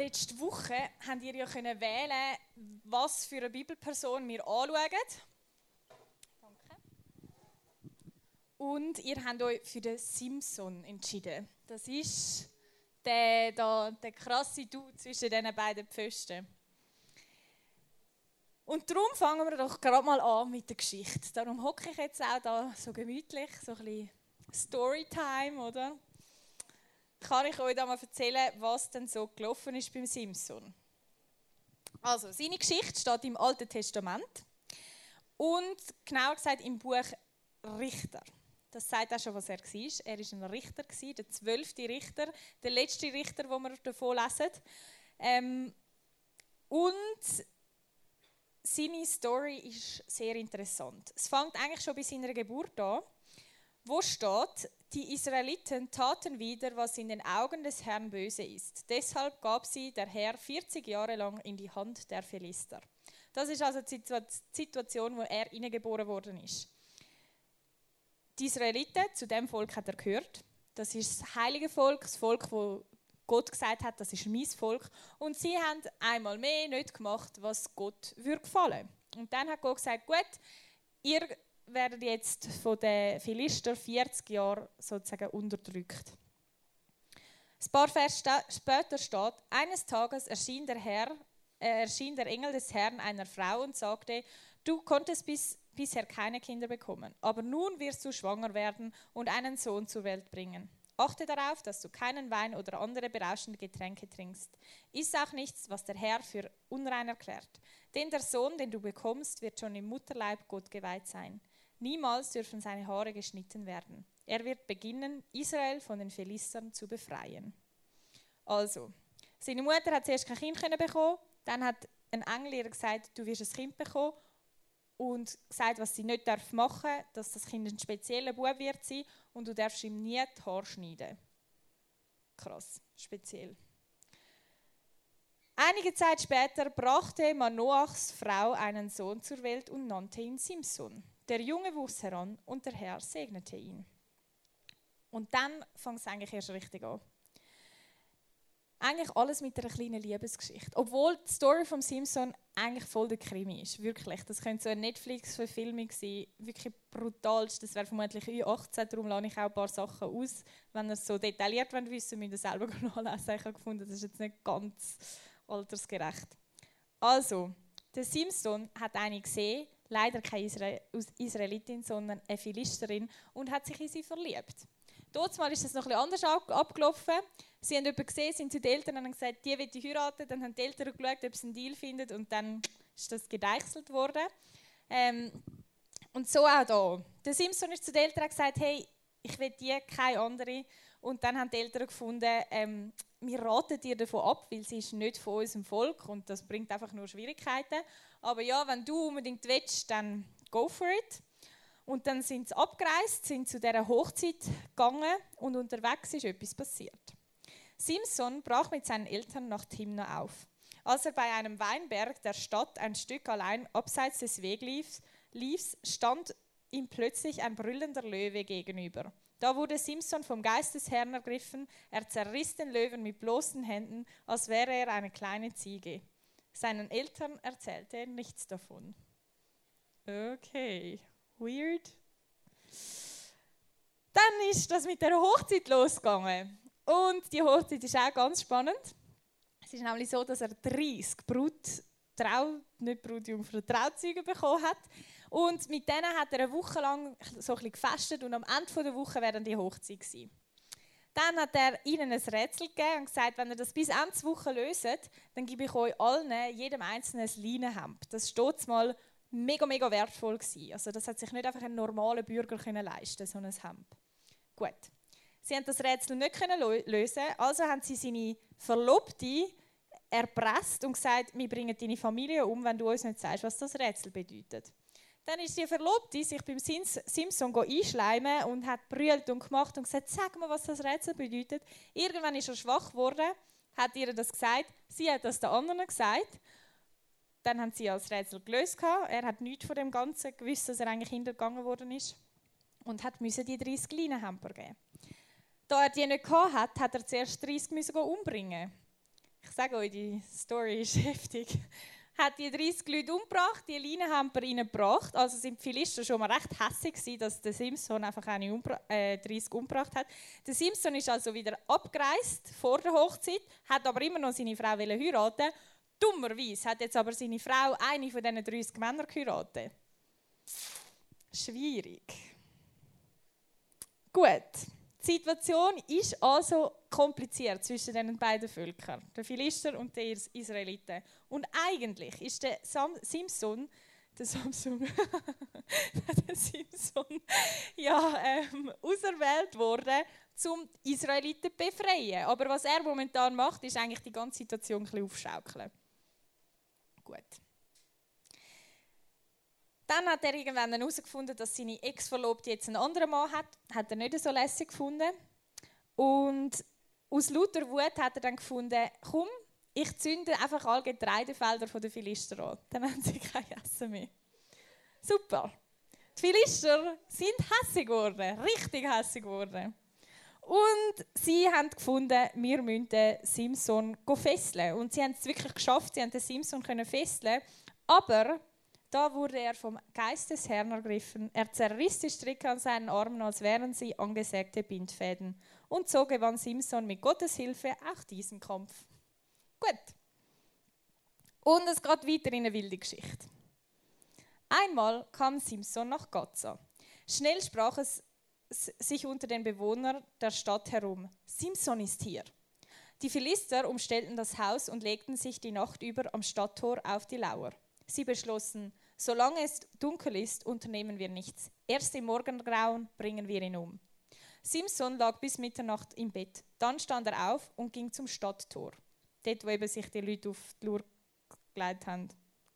Letzte Woche habt ihr ja können wählen, was für eine Bibelperson wir anschauen. Danke. Und ihr habt euch für den Simpson entschieden. Das ist der, der, der krasse Dude zwischen diesen beiden Pfosten. Und darum fangen wir doch gerade mal an mit der Geschichte. Darum hocke ich jetzt auch da so gemütlich, so ein bisschen Storytime, oder? Kann ich euch da mal erzählen, was denn so gelaufen ist beim Simson. Also, seine Geschichte steht im Alten Testament und genauer gesagt im Buch Richter. Das sagt auch schon, was er war. Er war ein Richter, der zwölfte Richter, der letzte Richter, den wir davon lesen. Ähm, und seine Story ist sehr interessant. Es fängt eigentlich schon bei seiner Geburt an, wo steht, die Israeliten taten wieder, was in den Augen des Herrn böse ist. Deshalb gab sie der Herr 40 Jahre lang in die Hand der Philister. Das ist also die Situation, wo er hineingeboren worden ist. Die Israeliten, zu dem Volk hat er gehört. Das ist das heilige Volk, das Volk, wo Gott gesagt hat, das ist mein Volk. Und sie haben einmal mehr nicht gemacht, was Gott würde gefallen. Und dann hat Gott gesagt, gut, ihr werden jetzt von den Philister 40 Jahre sozusagen unterdrückt. Ein paar Vers später steht, eines Tages erschien der, Herr, äh, erschien der Engel des Herrn einer Frau und sagte, du konntest bis, bisher keine Kinder bekommen, aber nun wirst du schwanger werden und einen Sohn zur Welt bringen. Achte darauf, dass du keinen Wein oder andere berauschende Getränke trinkst. Iss auch nichts, was der Herr für unrein erklärt. Denn der Sohn, den du bekommst, wird schon im Mutterleib Gott geweiht sein. Niemals dürfen seine Haare geschnitten werden. Er wird beginnen, Israel von den Philistern zu befreien. Also, seine Mutter hat zuerst kein Kind bekommen, dann hat ein Engel ihr gesagt, du wirst ein Kind bekommen und gesagt, was sie nicht machen darf, dass das Kind ein spezieller Bub wird sein und du darfst ihm nie die Haare schneiden. Krass, speziell. Einige Zeit später brachte Manoachs Frau einen Sohn zur Welt und nannte ihn Simson. Der Junge wuchs heran und der Herr segnete ihn. Und dann fängt es eigentlich erst richtig an. Eigentlich alles mit einer kleinen Liebesgeschichte. Obwohl die Story von Simpson eigentlich voll der Krimi ist. Wirklich. Das könnte so eine Netflix-Verfilmung sein. Wirklich brutal. Das wäre vermutlich U18. Darum lade ich auch ein paar Sachen aus. Wenn ihr es so detailliert wollt, wissen müsst ihr selber nachlesen. Ich habe gefunden, das ist jetzt nicht ganz altersgerecht. Also, der Simpson hat eine gesehen, leider keine Israelitin, sondern eine Philisterin und hat sich in sie verliebt. Dort mal ist es noch etwas anders abgelaufen. Sie haben jemanden gesehen, sind zu den Eltern und haben gesagt, die will ich heiraten. Dann haben die Eltern geschaut, ob sie einen Deal finden und dann ist das gedeichselt worden. Ähm, und so auch da. Der Simpson ist zu den Eltern gesagt, hey, ich will die, keine andere. Und dann haben die Eltern gefunden, ähm, wir raten dir davon ab, weil sie ist nicht von unserem Volk und das bringt einfach nur Schwierigkeiten. Aber ja, wenn du unbedingt willst, dann go for it. Und dann sind sie abgereist, sind zu dieser Hochzeit gegangen und unterwegs ist etwas passiert. Simson brach mit seinen Eltern nach Timna auf. Als er bei einem Weinberg der Stadt ein Stück allein abseits des Wegliefs lief, stand ihm plötzlich ein brüllender Löwe gegenüber. Da wurde Simson vom Geist des Herrn ergriffen. Er zerriss den Löwen mit bloßen Händen, als wäre er eine kleine Ziege. Seinen Eltern erzählte er nichts davon. Okay, weird. Dann ist das mit der Hochzeit losgegangen. Und die Hochzeit ist auch ganz spannend. Es ist nämlich so, dass er 30 Brut, Trau, nicht Brutjungfrau, Trauzeuge bekommen hat. Und mit denen hat er eine Woche lang so ein gefestet und am Ende der Woche wäre dann die Hochzeit gewesen. Dann hat er ihnen ein Rätsel gegeben und gesagt, wenn ihr das bis Ende der Woche löst, dann gebe ich euch allen, jedem einzelnen ein Leinenhemd. Das steht mal mega, mega wertvoll gewesen. Also das hat sich nicht einfach ein normaler Bürger können leisten, so ein Hemd. Gut. Sie haben das Rätsel nicht können lösen, also haben sie seine Verlobte erpresst und gesagt, wir bringen deine Familie um, wenn du uns nicht sagst, was das Rätsel bedeutet. Dann ist die Verlobte sich beim Simpson einschleimen und hat brüllt und gemacht und gesagt, sag mir, was das Rätsel bedeutet. Irgendwann ist er schwach geworden, hat ihr das gesagt, sie hat das der anderen gesagt. Dann haben sie als Rätsel gelöst. Er hat nichts von dem Ganzen gewusst, dass er eigentlich hintergangen worden ist. Und hat müssen die 30 Leinenhemper geben. Da er die nicht hatte, hat er zuerst 30 müssen umbringen. Ich sage euch, die Story ist heftig, hat die 30 Leute umgebracht, die Line haben wir ihnen gebracht. Also sind die Philister schon mal recht hässlich dass der Simson einfach eine umbra äh, 30 umgebracht hat. Der Simson ist also wieder abgereist vor der Hochzeit, hat aber immer noch seine Frau heiraten. Dummerweise hat jetzt aber seine Frau eine von diesen 30 Männern geheiratet. Schwierig. Gut. Die Situation ist also kompliziert zwischen den beiden Völkern, den Philister und den Israeliten. Und eigentlich ist der Sam Simson, der Samsung, der Simson, ja, ähm, auserwählt worden, um die Israeliten zu befreien. Aber was er momentan macht, ist eigentlich die ganze Situation ein bisschen aufschaukeln. Gut. Dann hat er irgendwann herausgefunden, dass seine Ex-Verlobte jetzt einen anderen Mann hat. Hat er nicht so lässig gefunden. Und aus lauter Wut hat er dann gefunden, komm, ich zünde einfach alle Getreidefelder der Philister an. Dann haben sie kein Essen mehr. Super. Die Philister sind hässig geworden, richtig hässig geworden. Und sie haben gefunden, wir müssen den Simson fesseln. Und sie haben es wirklich geschafft, sie haben den Simson fesseln. Aber da wurde er vom Geist des Herrn ergriffen. Er zerriss die Stricke an seinen Armen, als wären sie angesägte Bindfäden. Und so gewann Simson mit Gottes Hilfe auch diesen Kampf. Gut. Und es geht weiter in eine wilde Geschichte. Einmal kam Simson nach Gaza. Schnell sprach es sich unter den Bewohnern der Stadt herum. Simson ist hier. Die Philister umstellten das Haus und legten sich die Nacht über am Stadttor auf die Lauer. Sie beschlossen, solange es dunkel ist, unternehmen wir nichts. Erst im Morgengrauen bringen wir ihn um. Simson lag bis Mitternacht im Bett. Dann stand er auf und ging zum Stadttor. Dort, wo eben sich die Leute auf die Lur gelegt haben,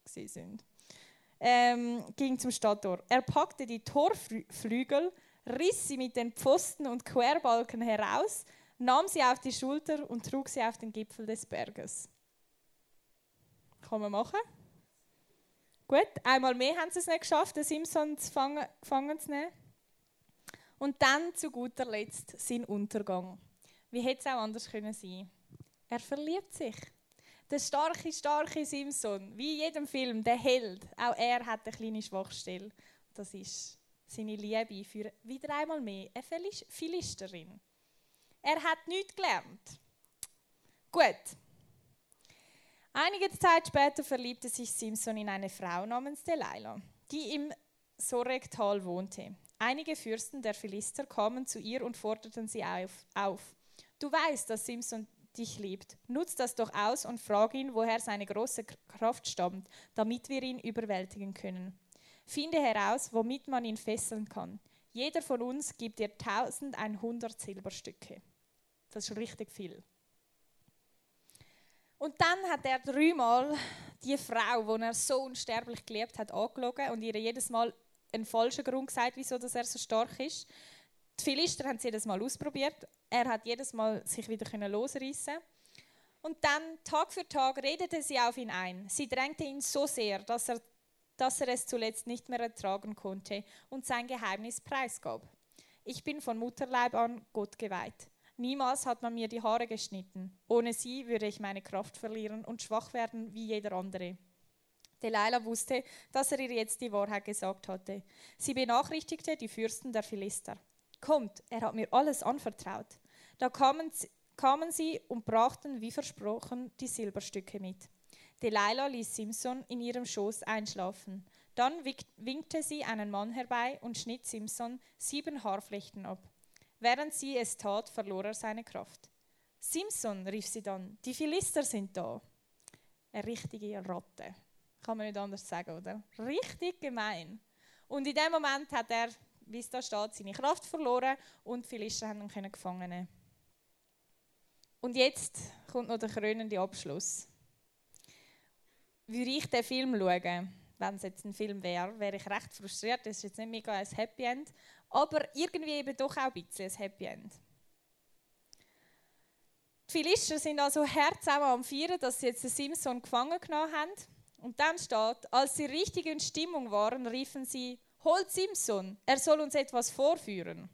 sind. Ähm, ging zum Stadttor. Er packte die Torflügel, riss sie mit den Pfosten und Querbalken heraus, nahm sie auf die Schulter und trug sie auf den Gipfel des Berges. Kann man machen? Gut, einmal mehr haben sie es nicht geschafft, den Simpson fangen, gefangen zu nehmen. Und dann zu guter Letzt sein Untergang. Wie hätte es auch anders können sein Er verliebt sich. Der starke, starke Simpson, wie in jedem Film, der Held, auch er hat eine kleine Schwachstelle. Das ist seine Liebe für wieder einmal mehr eine Philisterin. Er hat nichts gelernt. Gut, Einige Zeit später verliebte sich Simson in eine Frau namens Delilah, die im Sorektal wohnte. Einige Fürsten der Philister kamen zu ihr und forderten sie auf, auf. Du weißt, dass Simson dich liebt. Nutz das doch aus und frag ihn, woher seine große Kraft stammt, damit wir ihn überwältigen können. Finde heraus, womit man ihn fesseln kann. Jeder von uns gibt dir 1100 Silberstücke. Das ist richtig viel. Und dann hat er dreimal die Frau, die er so unsterblich geliebt hat, angelogen und ihr jedes Mal einen falschen Grund gesagt, wieso dass er so stark ist. Die Philister haben es jedes Mal ausprobiert. Er hat jedes Mal sich wieder losreißen Und dann, Tag für Tag, redete sie auf ihn ein. Sie drängte ihn so sehr, dass er, dass er es zuletzt nicht mehr ertragen konnte und sein Geheimnis preisgab. Ich bin von Mutterleib an Gott geweiht. Niemals hat man mir die Haare geschnitten. Ohne sie würde ich meine Kraft verlieren und schwach werden wie jeder andere. Delilah wusste, dass er ihr jetzt die Wahrheit gesagt hatte. Sie benachrichtigte die Fürsten der Philister. Kommt, er hat mir alles anvertraut. Da kamen, kamen sie und brachten, wie versprochen, die Silberstücke mit. Delilah ließ Simson in ihrem Schoß einschlafen. Dann winkte sie einen Mann herbei und schnitt Simson sieben Haarflechten ab. Während sie es tat, verlor er seine Kraft. Simson, rief sie dann, die Philister sind da. Eine richtige Ratte. Kann man nicht anders sagen, oder? Richtig gemein. Und in dem Moment hat er, wie es da steht, seine Kraft verloren und die Philister haben ihn gefangen. Und jetzt kommt noch der krönende Abschluss. Würde ich den Film schauen, wenn es jetzt ein Film wäre, wäre ich recht frustriert. Das ist jetzt nicht mega ein Happy End, aber irgendwie eben doch auch ein bisschen ein Happy End. Die Philister sind also herzhaft am Feiern, dass sie jetzt den Simson gefangen genommen haben. Und dann steht, als sie richtig in Stimmung waren, riefen sie, holt Simson, er soll uns etwas vorführen.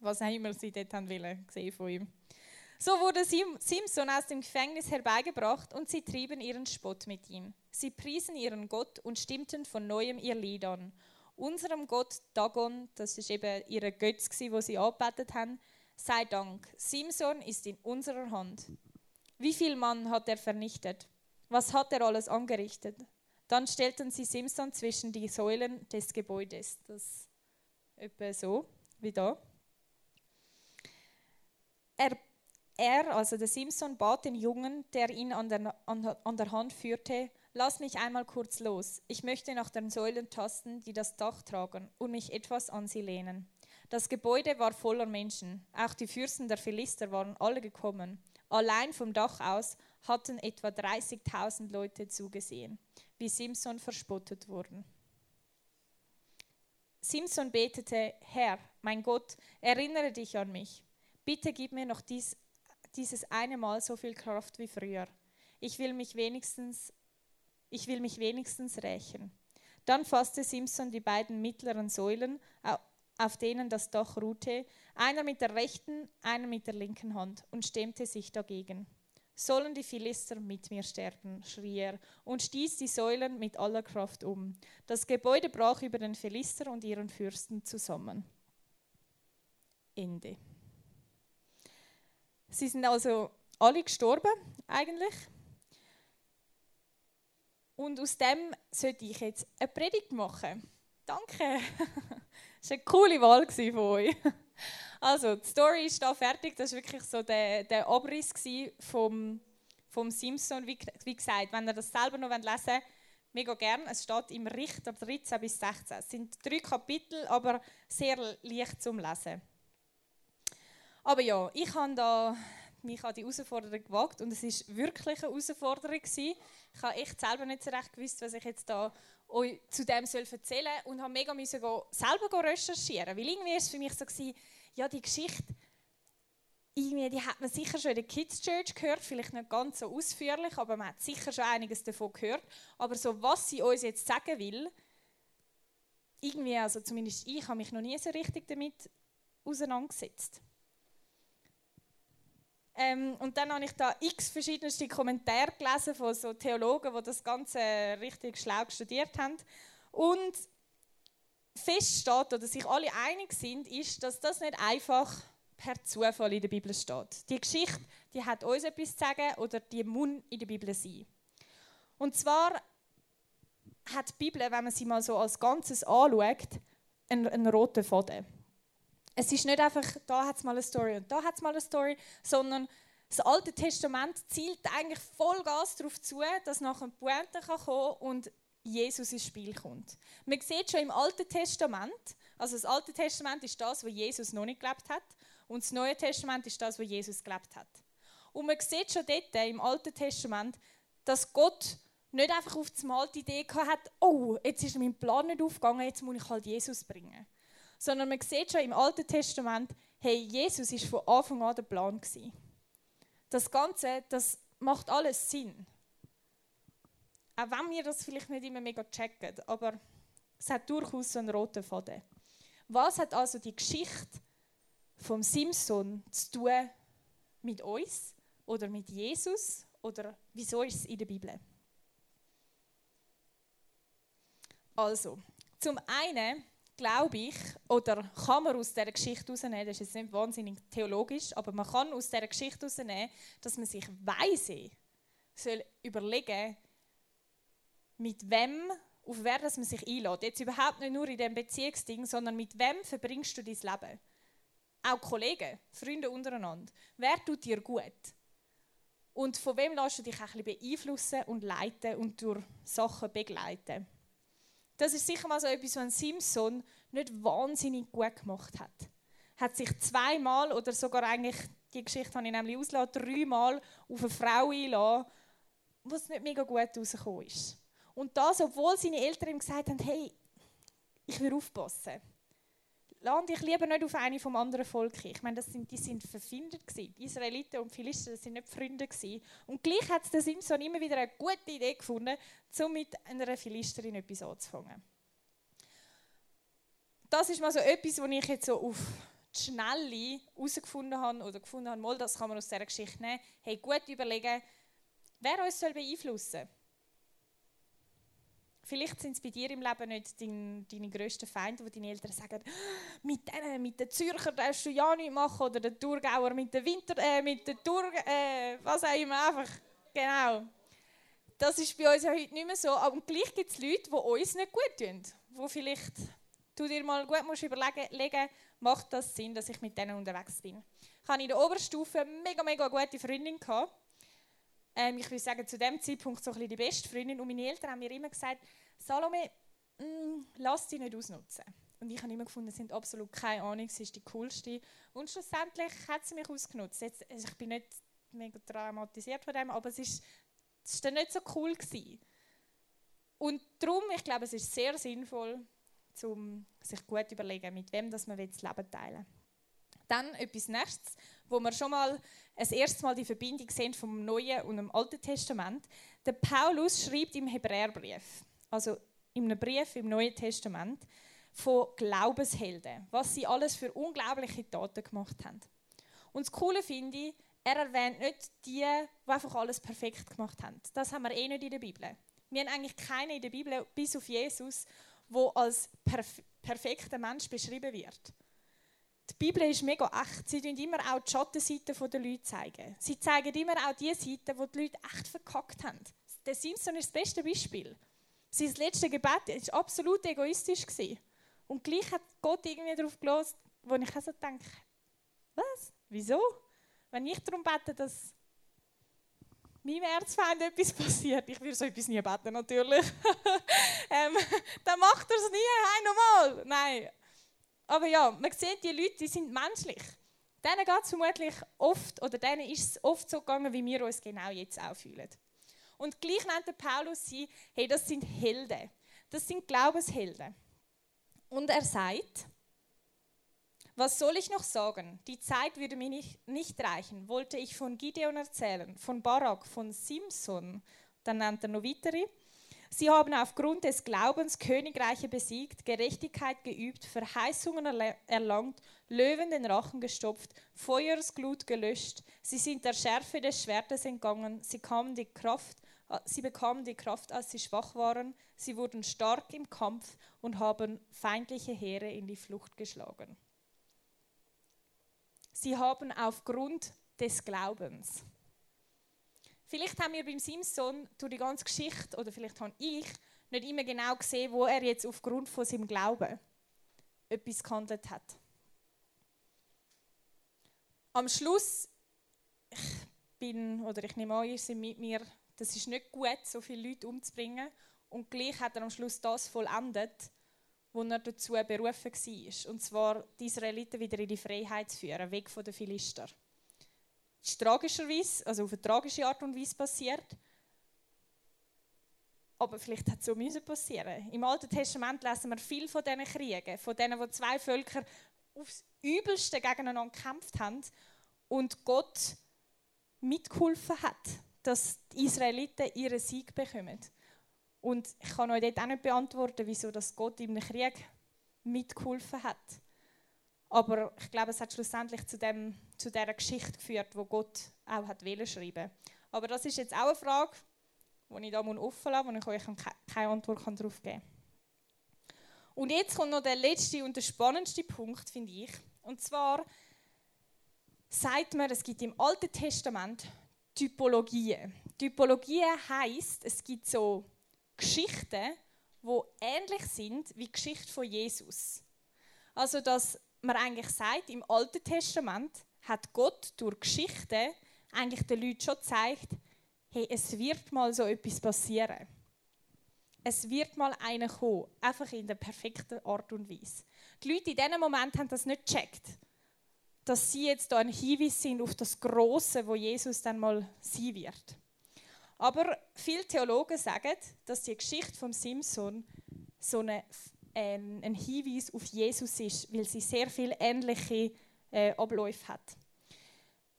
Was auch immer sie dort haben wollen, gesehen von ihm. So wurde Simson aus dem Gefängnis herbeigebracht und sie trieben ihren Spott mit ihm. Sie priesen ihren Gott und stimmten von neuem ihr Lied an. Unserem Gott Dagon, das ist eben ihre Götz, wo sie angebetet haben, sei Dank. Simson ist in unserer Hand. Wie viel Mann hat er vernichtet? Was hat er alles angerichtet? Dann stellten sie Simson zwischen die Säulen des Gebäudes. Das etwa so wie da. Er, er, also der Simson, bat den Jungen, der ihn an der, an, an der Hand führte, lass mich einmal kurz los. Ich möchte nach den Säulen tasten, die das Dach tragen, und mich etwas an sie lehnen. Das Gebäude war voller Menschen. Auch die Fürsten der Philister waren alle gekommen. Allein vom Dach aus hatten etwa 30.000 Leute zugesehen, wie Simson verspottet wurden. Simson betete, Herr, mein Gott, erinnere dich an mich. Bitte gib mir noch dies, dieses eine Mal so viel Kraft wie früher. Ich will mich wenigstens, ich will mich wenigstens rächen. Dann fasste Simson die beiden mittleren Säulen, auf denen das Dach ruhte, einer mit der rechten, einer mit der linken Hand, und stemmte sich dagegen. Sollen die Philister mit mir sterben, schrie er und stieß die Säulen mit aller Kraft um. Das Gebäude brach über den Philister und ihren Fürsten zusammen. Ende. Sie sind also alle gestorben, eigentlich. Und aus dem sollte ich jetzt eine Predigt machen. Danke. Das war eine coole Wahl von euch. Also, die Story ist da fertig. Das war wirklich so der, der Abriss vom, vom Simpson. Wie, wie gesagt, wenn ihr das selber noch lesen wollt, mega gerne. Es steht im Richter 13 bis 16. Es sind drei Kapitel, aber sehr leicht zum Lesen. Aber ja, ich habe da mich an die Herausforderung gewagt und es ist wirklich eine Herausforderung gewesen. Ich habe echt selber nicht so recht gewusst, was ich jetzt da euch zu dem soll erzählen soll und habe mega müssen go, selber recherchieren, weil irgendwie ist es für mich so gewesen, ja die Geschichte, irgendwie, die hat man sicher schon in der Kids Church gehört, vielleicht nicht ganz so ausführlich, aber man hat sicher schon einiges davon gehört. Aber so was sie uns jetzt sagen will, irgendwie, also zumindest ich, habe mich noch nie so richtig damit auseinandergesetzt. Ähm, und dann habe ich da x verschiedenste Kommentare gelesen von so Theologen, die das Ganze richtig schlau studiert haben. Und feststeht, oder sich alle einig sind, ist, dass das nicht einfach per Zufall in der Bibel steht. Die Geschichte, die hat uns etwas zu sagen oder die muss in der Bibel sein. Und zwar hat die Bibel, wenn man sie mal so als Ganzes anschaut, einen, einen roten Faden es ist nicht einfach, da hat es mal eine Story und da hat es mal eine Story, sondern das Alte Testament zielt eigentlich Vollgas darauf zu, dass nach einem Pointe kann und Jesus ins Spiel kommt. Man sieht schon im Alten Testament, also das Alte Testament ist das, wo Jesus noch nicht gelebt hat und das Neue Testament ist das, wo Jesus gelebt hat. Und man sieht schon dort im Alten Testament, dass Gott nicht einfach auf die Idee hat, oh, jetzt ist mein Plan nicht aufgegangen, jetzt muss ich halt Jesus bringen sondern man sieht schon im Alten Testament, hey, Jesus ist von Anfang an der Plan gewesen. Das Ganze, das macht alles Sinn. Auch wenn wir das vielleicht nicht immer mega checken, aber es hat durchaus so einen roten Faden. Was hat also die Geschichte vom Simson zu tun mit uns oder mit Jesus oder wieso ist es in der Bibel? Also, zum einen glaube ich, oder kann man aus dieser Geschichte herausnehmen, das ist jetzt nicht wahnsinnig theologisch, aber man kann aus dieser Geschichte herausnehmen, dass man sich weise soll überlegen mit wem, auf wer dass man sich einlädt. Jetzt überhaupt nicht nur in dem Beziehungsding, sondern mit wem verbringst du dein Leben? Auch Kollegen, Freunde untereinander. Wer tut dir gut? Und von wem lässt du dich ein bisschen beeinflussen und leiten und durch Sachen begleiten? Das ist sicher mal so etwas, was Simpson nicht wahnsinnig gut gemacht hat. Hat sich zweimal oder sogar eigentlich, die Geschichte habe ich nämlich ausgelassen, dreimal auf eine Frau einlassen, was nicht mega gut rausgekommen ist. Und das, obwohl seine Eltern ihm gesagt haben, hey, ich will aufpassen Lass dich lieber nicht auf eine vom anderen Volk. Ich meine, das sind, die sind verfindet gewesen. Die Israeliten und Philister, das sind nicht Freunde gewesen. Und gleich hat der Simson immer wieder eine gute Idee gefunden, um mit einer Philisterin etwas anzufangen. Das ist mal so etwas, was ich jetzt so auf schnell herausgefunden habe oder gefunden habe, mal, das kann man aus dieser Geschichte nehmen, hey, gut überlegen, wer uns soll beeinflussen soll. Vielleicht sind es bei dir im Leben nicht dein, deine grössten Feinde, wo deine Eltern sagen, mit denen, mit den Zürcher darfst du ja nichts machen oder den Thurgauer mit den Winter, äh, mit den Thur, äh, was auch immer, einfach, genau. Das ist bei uns ja heute nicht mehr so, aber gleich gibt es Leute, die uns nicht gut tun, wo vielleicht du dir mal gut musst überlegen, macht das Sinn, dass ich mit denen unterwegs bin. Ich hatte in der Oberstufe mega, mega gute Freundin. Gehabt. Ähm, ich würde sagen, zu dem Zeitpunkt so ein bisschen die beste Freundin. Und meine Eltern haben mir immer gesagt, Salome, mh, mm, lass sie nicht ausnutzen. Und ich habe immer gefunden, sie sind absolut keine Ahnung, sie ist die coolste. Und schlussendlich hat sie mich ausgenutzt. Jetzt, also ich bin nicht mega traumatisiert von dem, aber es ist, ist dann nicht so cool gewesen. Und darum, ich glaube, es ist sehr sinnvoll, um sich gut zu überlegen, mit wem das man das Leben teilen will. Dann etwas Nächstes, wo wir schon mal das erste Mal die Verbindung sehen vom Neuen und dem Alten Testament. Der Paulus schreibt im Hebräerbrief, also in einem Brief im Neuen Testament, von Glaubenshelden, was sie alles für unglaubliche Taten gemacht haben. Und das Coole finde ich, er erwähnt nicht die, die einfach alles perfekt gemacht haben. Das haben wir eh nicht in der Bibel. Wir haben eigentlich keine in der Bibel, bis auf Jesus, wo als perf perfekter Mensch beschrieben wird. Die Bibel ist mega echt. Sie zeigen immer auch die Schattenseiten der Leute. Zeigen. Sie zeigen immer auch die Seiten, wo die Leute echt verkackt haben. Der Simpson ist das beste Beispiel. Sein letztes Gebet war absolut egoistisch. Und gleich hat Gott irgendwie darauf gelost, wo ich also denke, was? Wieso? Wenn ich darum bete, dass meinem Erzfeind etwas passiert, ich würde so etwas nie beten, natürlich, ähm, dann macht er es nie, hey, nochmal. Nein. Aber ja, man sieht, die Leute, die sind menschlich. Denen geht es vermutlich oft, oder denen ist es oft so gegangen, wie wir uns genau jetzt auch fühlen. Und gleich nennt der Paulus sie, hey, das sind Helden. Das sind Glaubenshelden. Und er sagt, was soll ich noch sagen? Die Zeit würde mir nicht, nicht reichen. Wollte ich von Gideon erzählen, von Barak, von Simson, dann nennt er noch weitere. Sie haben aufgrund des Glaubens Königreiche besiegt, Gerechtigkeit geübt, Verheißungen erlangt, Löwen den Rachen gestopft, Feuersglut gelöscht. Sie sind der Schärfe des Schwertes entgangen. Sie, kamen die Kraft, sie bekamen die Kraft, als sie schwach waren. Sie wurden stark im Kampf und haben feindliche Heere in die Flucht geschlagen. Sie haben aufgrund des Glaubens. Vielleicht haben wir beim Simson durch die ganze Geschichte, oder vielleicht habe ich, nicht immer genau gesehen, wo er jetzt aufgrund von seinem Glauben etwas gehandelt hat. Am Schluss, ich bin, oder ich nehme an, ihr seid mit mir, das ist nicht gut, so viele Leute umzubringen. Und gleich hat er am Schluss das vollendet, wo er dazu berufen war. Und zwar die Israeliten wieder in die Freiheit zu führen, weg von den Philister. Ist tragischerweise, also auf eine tragische Art und Weise passiert. Aber vielleicht hat es so müssen passieren. Im Alten Testament lesen wir viel von diesen Kriegen, von denen, wo zwei Völker aufs Übelste gegeneinander gekämpft haben und Gott mitgeholfen hat, dass die Israeliten ihren Sieg bekommen. Und ich kann euch dort auch nicht beantworten, wieso das Gott im Krieg mitgeholfen hat. Aber ich glaube, es hat schlussendlich zu, dem, zu dieser Geschichte geführt, wo Gott auch hat schreiben Aber das ist jetzt auch eine Frage, die ich da offen lasse, wo ich euch keine Antwort darauf geben kann. Und jetzt kommt noch der letzte und der spannendste Punkt, finde ich. Und zwar sagt man, es gibt im Alten Testament Typologien. Typologien heißt, es gibt so Geschichten, die ähnlich sind wie die Geschichte von Jesus. Also, dass man eigentlich sagt, im Alten Testament hat Gott durch Geschichten eigentlich den Leuten schon gezeigt, hey, es wird mal so etwas passieren. Es wird mal einer kommen, einfach in der perfekten Art und Weise. Die Leute in diesem Moment haben das nicht gecheckt, dass sie jetzt da ein Hinweis sind auf das Große, wo Jesus dann mal sein wird. Aber viele Theologen sagen, dass die Geschichte von Simson so eine, äh, ein Hinweis auf Jesus ist, weil sie sehr viele ähnliche äh, Abläufe hat.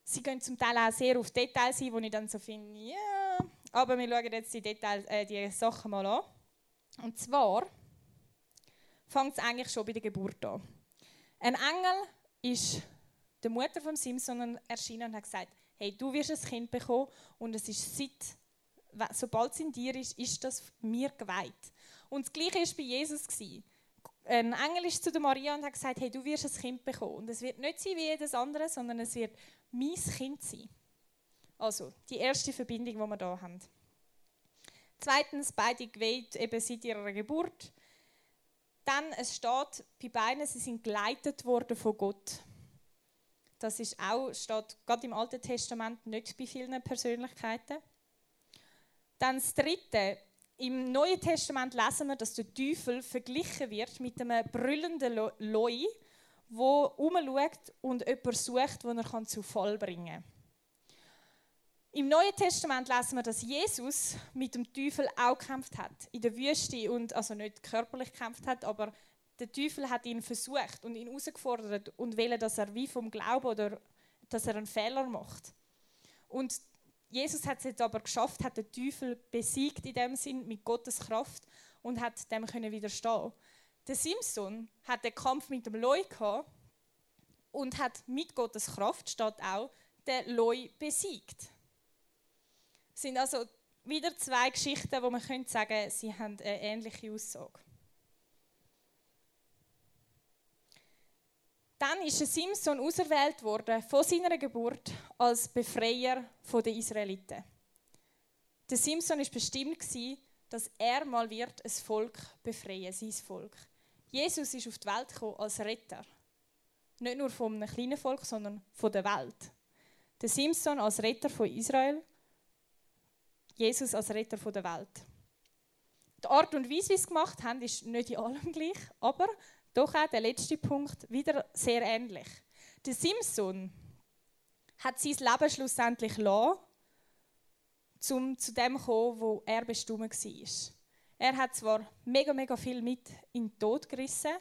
Sie gehen zum Teil auch sehr auf Details ein, wo ich dann so finde, ja, yeah. aber wir schauen jetzt die, Details, äh, die Sachen mal an. Und zwar fängt es eigentlich schon bei der Geburt an. Ein Engel ist der Mutter von Simson erschienen und hat gesagt, hey, du wirst ein Kind bekommen und es ist seit, sobald es in dir ist, ist das mir geweiht. Und das Gleiche war bei Jesus. Ein Engel ist zu Maria und hat gesagt, hey, du wirst ein Kind bekommen. Und es wird nicht sein wie jedes andere, sondern es wird mein Kind sein. Also, die erste Verbindung, die wir hier haben. Zweitens, beide geweiht eben seit ihrer Geburt. Dann, es steht bei beiden, sie sind geleitet worden von Gott. Das ist auch, steht gerade im Alten Testament nicht bei vielen Persönlichkeiten. Dann das Dritte, im Neuen Testament lesen wir, dass der Teufel verglichen wird mit einem brüllenden Loi, wo umschaut und jemanden sucht, den er zu Fall bringen kann. Im Neuen Testament lesen wir, dass Jesus mit dem Teufel auch gekämpft hat, in der Wüste und also nicht körperlich gekämpft hat, aber der Teufel hat ihn versucht und ihn herausgefordert und will, dass er wie vom Glauben oder dass er einen Fehler macht. Und Jesus hat es jetzt aber geschafft, hat den Teufel besiegt in dem Sinn mit Gottes Kraft und hat dem können widerstehen. Der Simson hat den Kampf mit dem Loi gehabt und hat mit Gottes Kraft steht auch den Loi besiegt. Es sind also wieder zwei Geschichten, wo man könnte sagen, sie haben eine ähnliche Aussage. Dann ist Simson auserwählt worden von seiner Geburt als Befreier der Israeliten. Der Simson ist bestimmt dass er mal wird ein Volk befreien, sein Volk. Jesus ist auf die Welt gekommen als Retter, nicht nur von einem kleinen Volk, sondern von der Welt. Der Simson als Retter von Israel, Jesus als Retter von der Welt. Die Art und Weise, wie sie es gemacht haben, ist nicht in allem gleich, aber doch auch der letzte Punkt wieder sehr ähnlich. Der Simson hat sein Leben schlussendlich lassen, um zu dem zu kommen, wo er bestimmt war. Er hat zwar mega, mega viel mit in den Tod gerissen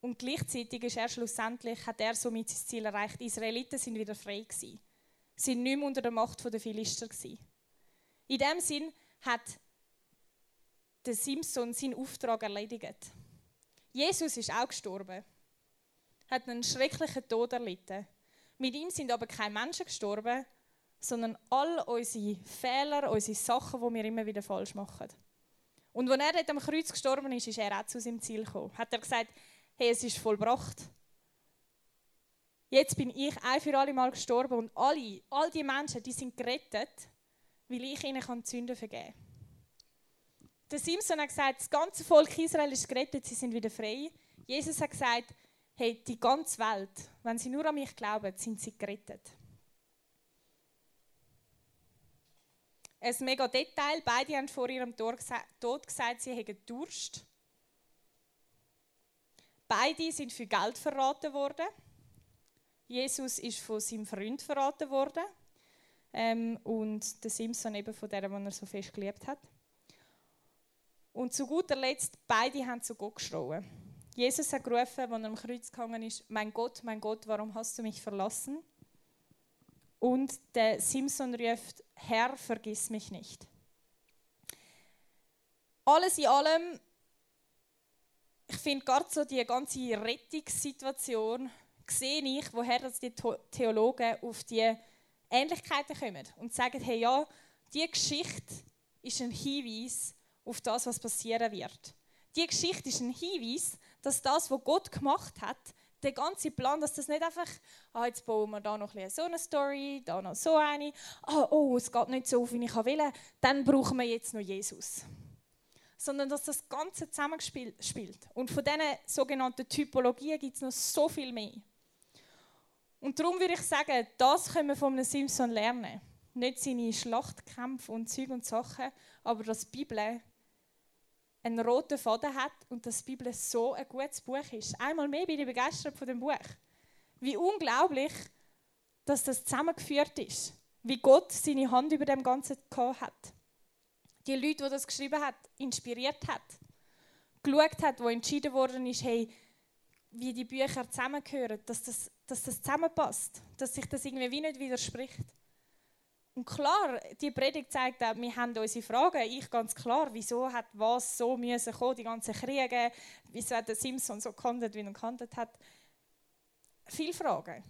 und gleichzeitig ist er schlussendlich, hat er somit sein Ziel erreicht. Die Israeliten sind wieder frei gewesen. Sie sind nicht mehr unter der Macht der Philister gewesen. In dem Sinn hat der Simson seinen Auftrag erledigt. Jesus ist auch gestorben, hat einen schrecklichen Tod erlitten. Mit ihm sind aber keine Menschen gestorben, sondern all unsere Fehler, unsere Sachen, die wir immer wieder falsch machen. Und als er dort am Kreuz gestorben ist, ist er auch zu seinem Ziel gekommen. Hat er gesagt, hey, es ist vollbracht. Jetzt bin ich ein für alle Mal gestorben und alle, all die Menschen, die sind gerettet, weil ich ihnen Sünden vergeben kann. Der Simson hat gesagt, das ganze Volk Israel ist gerettet, sie sind wieder frei. Jesus hat gesagt, hey, die ganze Welt, wenn sie nur an mich glauben, sind sie gerettet. Ein mega Detail, beide haben vor ihrem Tod gesagt, sie hätten Durst. Beide sind für Geld verraten worden. Jesus ist von seinem Freund verraten worden ähm, und der Simson eben von der, den er so fest geliebt hat. Und zu guter Letzt, beide haben zu Gott geschrien. Jesus hat gerufen, als er am Kreuz gegangen ist, mein Gott, mein Gott, warum hast du mich verlassen? Und der Simson ruft, Herr, vergiss mich nicht. Alles in allem, ich finde gerade so die ganze Rettungssituation, sehe ich, woher die Theologen auf die Ähnlichkeiten kommen und sagen, hey ja, die Geschichte ist ein Hinweis auf das, was passieren wird. Die Geschichte ist ein Hinweis, dass das, was Gott gemacht hat, der ganze Plan, dass das nicht einfach, ah, jetzt bauen wir da noch ein so eine Story, da noch so eine, ah, oh, es geht nicht so, wie ich will, dann brauchen wir jetzt noch Jesus. Sondern dass das Ganze zusammenspielt. Und von diesen sogenannten Typologien gibt es noch so viel mehr. Und darum würde ich sagen, das können wir von einem Simpson lernen. Nicht seine Schlachtkämpfe und Züge und Sachen, aber dass die Bibel einen roten Faden hat und dass die Bibel so ein gutes Buch ist. Einmal mehr bin ich begeistert von dem Buch. Wie unglaublich, dass das zusammengeführt ist. Wie Gott seine Hand über dem Ganzen gehabt hat. Die Leute, die das geschrieben hat, inspiriert hat. Geschaut hat, wo entschieden worden ist, hey, wie die Bücher zusammengehören, dass das, dass das zusammenpasst, dass sich das irgendwie wie nicht widerspricht. Und klar, die Predigt zeigt auch, wir haben unsere Fragen. Ich ganz klar, wieso hat was so müssen kommen, die ganzen Kriege, wieso hat der Simpson so gehandelt, wie er gehandelt hat. viele Fragen.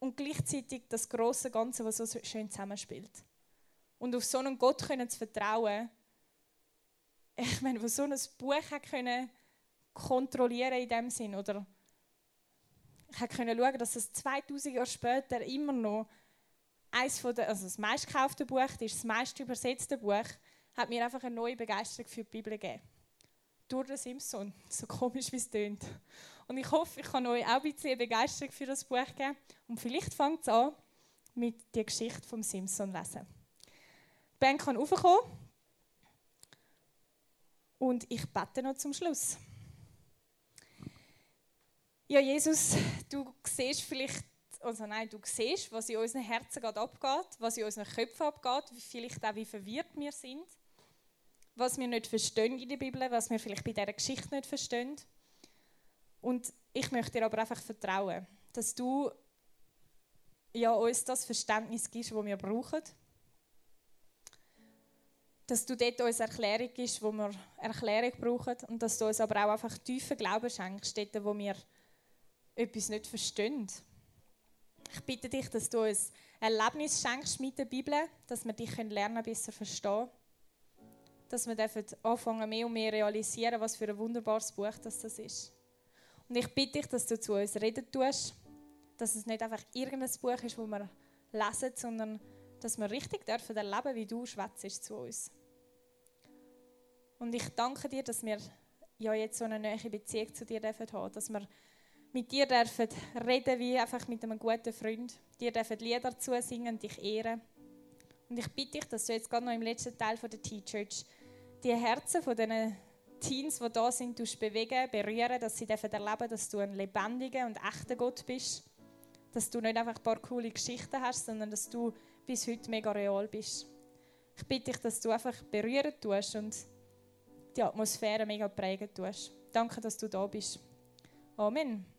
Und gleichzeitig das große Ganze, was so schön zusammenspielt. Und auf so einen Gott können zu vertrauen, ich meine, wo so ein Buch hat können kontrollieren in dem Sinn oder ich konnte schauen, dass es 2000 Jahre später immer noch eins von der, also das meistgekaufte Buch ist, das meist übersetzte Buch, hat mir einfach eine neue Begeisterung für die Bibel gegeben. Durch den Simpson, so komisch wie es tönt. Und ich hoffe, ich kann euch auch ein bisschen Begeisterung für das Buch geben. Und vielleicht fängt es an mit der Geschichte vom Simpson lesen. Band kann raufkommen. Und ich bete noch zum Schluss. Ja, Jesus, du siehst vielleicht, also nein, du siehst, was in unseren Herzen gerade abgeht, was in unseren Köpfen abgeht, vielleicht auch, wie verwirrt wir sind, was wir nicht verstehen in der Bibel, was wir vielleicht bei dieser Geschichte nicht verstehen. Und ich möchte dir aber einfach vertrauen, dass du ja, uns das Verständnis gibst, das wir brauchen. Dass du dort uns Erklärung gibst, wo wir Erklärung brauchen. Und dass du uns aber auch einfach tiefen Glauben schenkst, dort, wo wir etwas nicht verstehen. Ich bitte dich, dass du uns ein Erlebnis schenkst mit der Bibel, dass wir dich lernen besser verstehen Dass wir anfangen, mehr und mehr realisieren, was für ein wunderbares Buch das, das ist. Und ich bitte dich, dass du zu uns reden tust, dass es nicht einfach irgendein Buch ist, das wir lesen, sondern dass wir richtig dürfen erleben, wie du schwätzt zu uns. Und ich danke dir, dass wir ja jetzt so eine neue Beziehung zu dir haben dürfen, dass wir mit dir dürfen reden wie einfach mit einem guten Freund. Dir dürfen Lieder zusingen und dich ehren. Und ich bitte dich, dass du jetzt gerade noch im letzten Teil von der T-Church die Herzen von diesen Teens, die da sind, bewegen, berühren, dass sie erleben dürfen, dass du ein lebendiger und echter Gott bist. Dass du nicht einfach ein paar coole Geschichten hast, sondern dass du bis heute mega real bist. Ich bitte dich, dass du einfach berühren tust und die Atmosphäre mega prägen tust. Danke, dass du da bist. Amen.